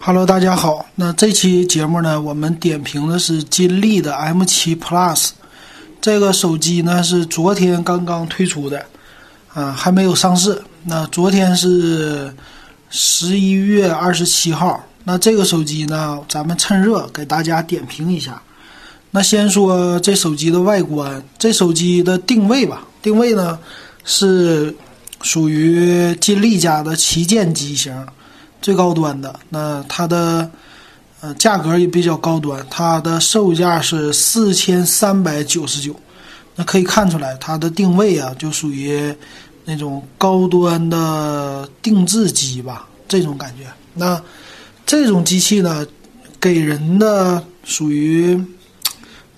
Hello，大家好。那这期节目呢，我们点评的是金立的 M7 Plus。这个手机呢是昨天刚刚推出的，啊，还没有上市。那昨天是十一月二十七号。那这个手机呢，咱们趁热给大家点评一下。那先说这手机的外观，这手机的定位吧。定位呢是属于金立家的旗舰机型，最高端的。那它的呃价格也比较高端，它的售价是四千三百九十九。那可以看出来，它的定位啊，就属于那种高端的定制机吧，这种感觉。那这种机器呢，给人的属于。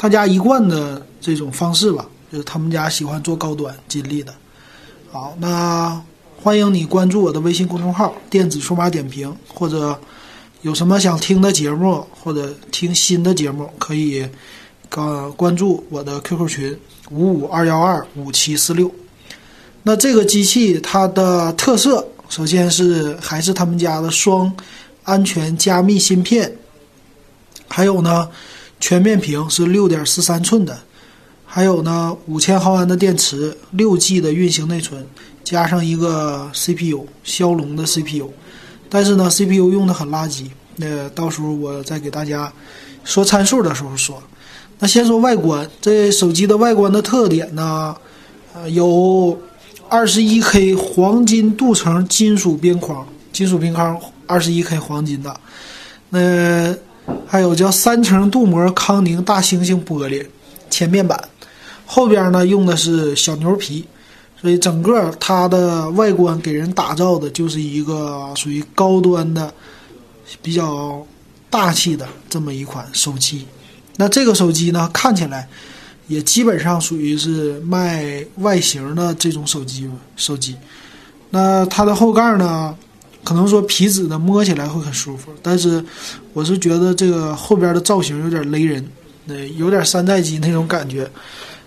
他家一贯的这种方式吧，就是他们家喜欢做高端金立的。好，那欢迎你关注我的微信公众号“电子数码点评”，或者有什么想听的节目或者听新的节目，可以关关注我的 QQ 群五五二幺二五七四六。那这个机器它的特色，首先是还是他们家的双安全加密芯片，还有呢。全面屏是六点四三寸的，还有呢五千毫安的电池，六 G 的运行内存，加上一个 CPU，骁龙的 CPU，但是呢 CPU 用的很垃圾。那到时候我再给大家说参数的时候说。那先说外观，这手机的外观的特点呢，呃有二十一 K 黄金镀层金属边框，金属边框二十一 K 黄金的，那。还有叫三层镀膜康宁大猩猩玻璃前面板，后边呢用的是小牛皮，所以整个它的外观给人打造的就是一个属于高端的、比较大气的这么一款手机。那这个手机呢，看起来也基本上属于是卖外形的这种手机手机。那它的后盖呢？可能说皮质的摸起来会很舒服，但是我是觉得这个后边的造型有点雷人，呃，有点山寨机那种感觉。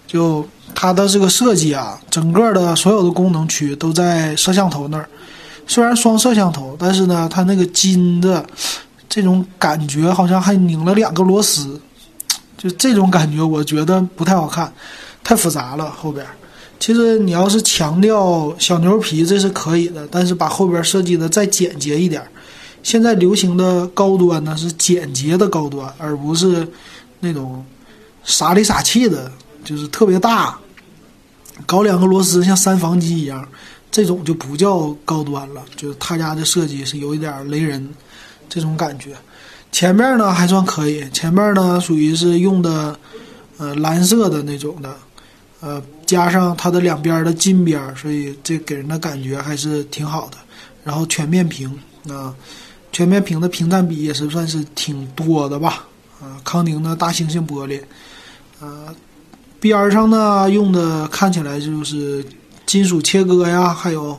就它的这个设计啊，整个的所有的功能区都在摄像头那儿。虽然双摄像头，但是呢，它那个金的这种感觉好像还拧了两个螺丝，就这种感觉我觉得不太好看，太复杂了后边。其实你要是强调小牛皮，这是可以的，但是把后边设计的再简洁一点。现在流行的高端呢是简洁的高端，而不是那种傻里傻气的，就是特别大，搞两个螺丝像三防机一样，这种就不叫高端了。就是他家的设计是有一点雷人这种感觉。前面呢还算可以，前面呢属于是用的呃蓝色的那种的。呃，加上它的两边的金边所以这给人的感觉还是挺好的。然后全面屏啊，全面屏的屏占比也是算是挺多的吧。啊，康宁的大猩猩玻璃，呃，边上呢用的看起来就是金属切割呀，还有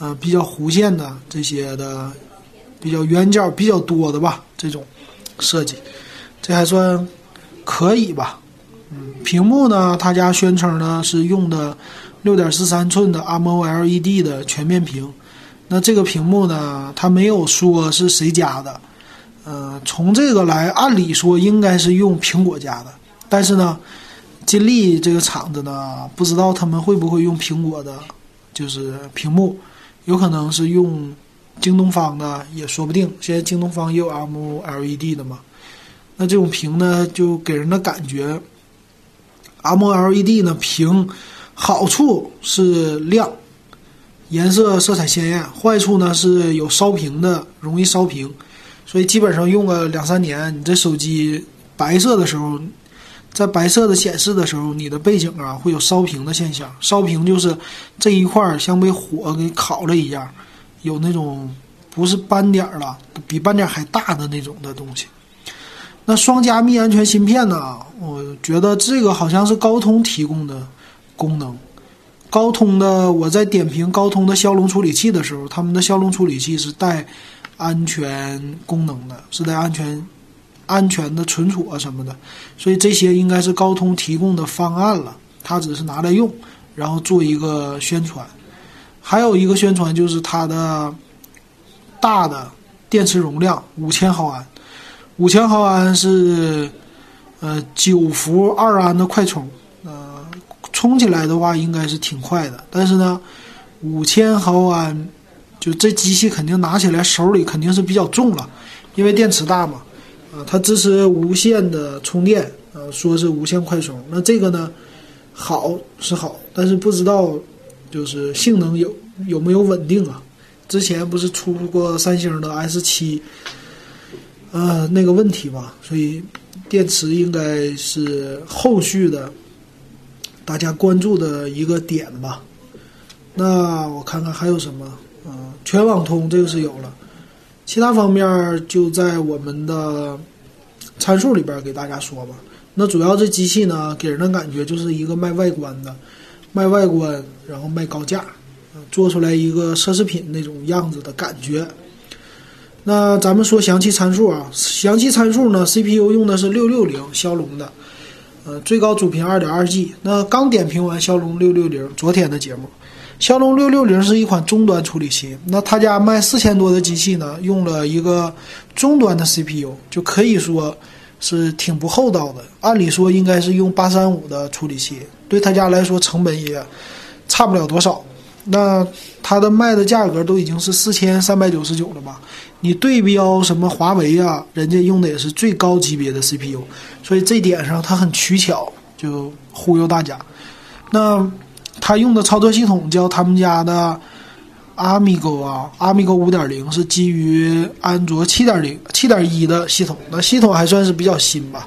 呃比较弧线的这些的，比较圆角比较多的吧，这种设计，这还算可以吧。嗯，屏幕呢？他家宣称呢是用的六点四三寸的 M O L E D 的全面屏。那这个屏幕呢，他没有说是谁家的。呃，从这个来，按理说应该是用苹果家的。但是呢，金立这个厂子呢，不知道他们会不会用苹果的，就是屏幕，有可能是用京东方的，也说不定。现在京东方也有 M L E D 的嘛。那这种屏呢，就给人的感觉。，M L E D 呢，屏好处是亮，颜色色彩鲜艳；坏处呢是有烧屏的，容易烧屏。所以基本上用个两三年，你这手机白色的时候，在白色的显示的时候，你的背景啊会有烧屏的现象。烧屏就是这一块像被火给烤了一样，有那种不是斑点了，比斑点还大的那种的东西。那双加密安全芯片呢？我觉得这个好像是高通提供的功能。高通的，我在点评高通的骁龙处理器的时候，他们的骁龙处理器是带安全功能的，是带安全、安全的存储啊什么的。所以这些应该是高通提供的方案了，它只是拿来用，然后做一个宣传。还有一个宣传就是它的大的电池容量五千毫安，五千毫安是呃九伏二安的快充，呃，充起来的话应该是挺快的。但是呢，五千毫安就这机器肯定拿起来手里肯定是比较重了，因为电池大嘛。啊，它支持无线的充电，啊，说是无线快充。那这个呢，好是好，但是不知道就是性能有有没有稳定啊？之前不是出过三星的 S 七，呃，那个问题吧？所以电池应该是后续的大家关注的一个点吧。那我看看还有什么？啊，全网通这个是有了。其他方面就在我们的参数里边给大家说吧。那主要这机器呢，给人的感觉就是一个卖外观的，卖外观，然后卖高价，做出来一个奢侈品那种样子的感觉。那咱们说详细参数啊，详细参数呢，CPU 用的是六六零骁龙的，呃，最高主频二点二 G。那刚点评完骁龙六六零昨天的节目。骁龙六六零是一款中端处理器，那他家卖四千多的机器呢，用了一个中端的 CPU，就可以说是挺不厚道的。按理说应该是用八三五的处理器，对他家来说成本也差不了多少。那它的卖的价格都已经是四千三百九十九了吧？你对标什么华为啊，人家用的也是最高级别的 CPU，所以这点上它很取巧，就忽悠大家。那。他用的操作系统叫他们家的 Amigo 啊，Amigo 五点零是基于安卓七点零、七点一的系统，那系统还算是比较新吧。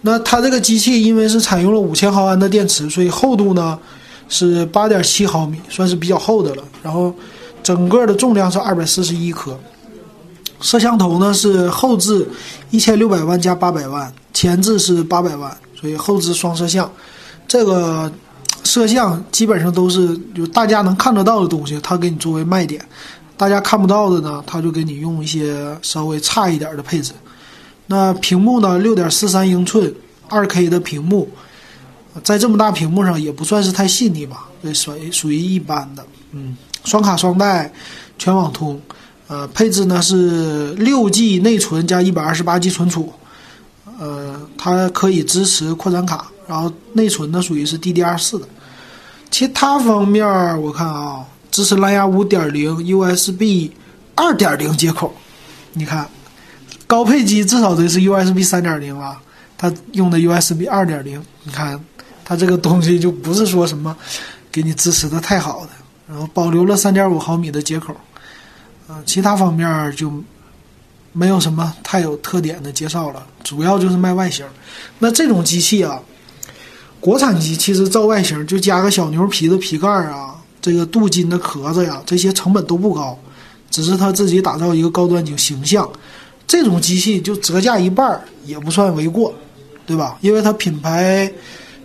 那它这个机器因为是采用了五千毫安的电池，所以厚度呢是八点七毫米，算是比较厚的了。然后整个的重量是二百四十一克。摄像头呢是后置一千六百万加八百万，前置是八百万，所以后置双摄像。这个。摄像基本上都是就大家能看得到的东西，它给你作为卖点；大家看不到的呢，它就给你用一些稍微差一点的配置。那屏幕呢，六点四三英寸，二 K 的屏幕，在这么大屏幕上也不算是太细腻吧，这属于属于一般的。嗯，双卡双待，全网通，呃，配置呢是六 G 内存加一百二十八 G 存储，呃，它可以支持扩展卡，然后内存呢属于是 DDR 四的。其他方面我看啊，支持蓝牙五点零、USB 二点零接口。你看，高配机至少得是 USB 三点零了，它用的 USB 二点零。你看，它这个东西就不是说什么给你支持的太好的，然后保留了三点五毫米的接口。啊，其他方面就没有什么太有特点的介绍了，主要就是卖外形。那这种机器啊。国产机其实造外形就加个小牛皮的皮盖啊，这个镀金的壳子呀，这些成本都不高，只是他自己打造一个高端型形象。这种机器就折价一半也不算为过，对吧？因为它品牌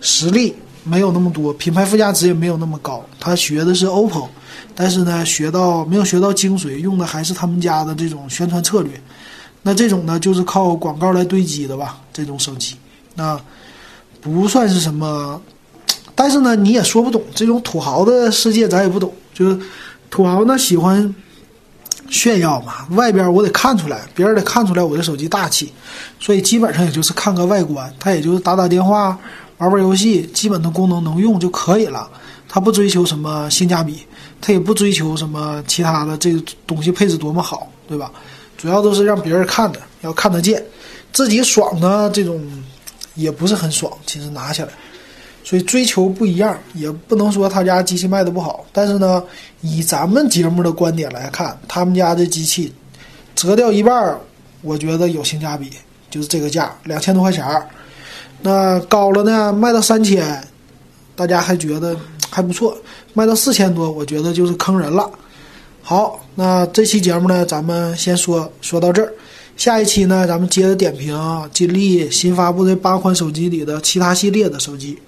实力没有那么多，品牌附加值也没有那么高。他学的是 OPPO，但是呢，学到没有学到精髓，用的还是他们家的这种宣传策略。那这种呢，就是靠广告来堆积的吧？这种手机，那。不算是什么，但是呢，你也说不懂这种土豪的世界，咱也不懂。就是土豪呢喜欢炫耀嘛，外边我得看出来，别人得看出来我的手机大气，所以基本上也就是看个外观，他也就是打打电话、玩玩游戏，基本的功能能用就可以了。他不追求什么性价比，他也不追求什么其他的这个东西配置多么好，对吧？主要都是让别人看的，要看得见，自己爽的这种。也不是很爽，其实拿下来，所以追求不一样，也不能说他家机器卖的不好。但是呢，以咱们节目的观点来看，他们家的机器折掉一半，我觉得有性价比，就是这个价两千多块钱儿。那高了呢，卖到三千，大家还觉得还不错；卖到四千多，我觉得就是坑人了。好，那这期节目呢，咱们先说说到这儿。下一期呢，咱们接着点评金立新发布的八款手机里的其他系列的手机。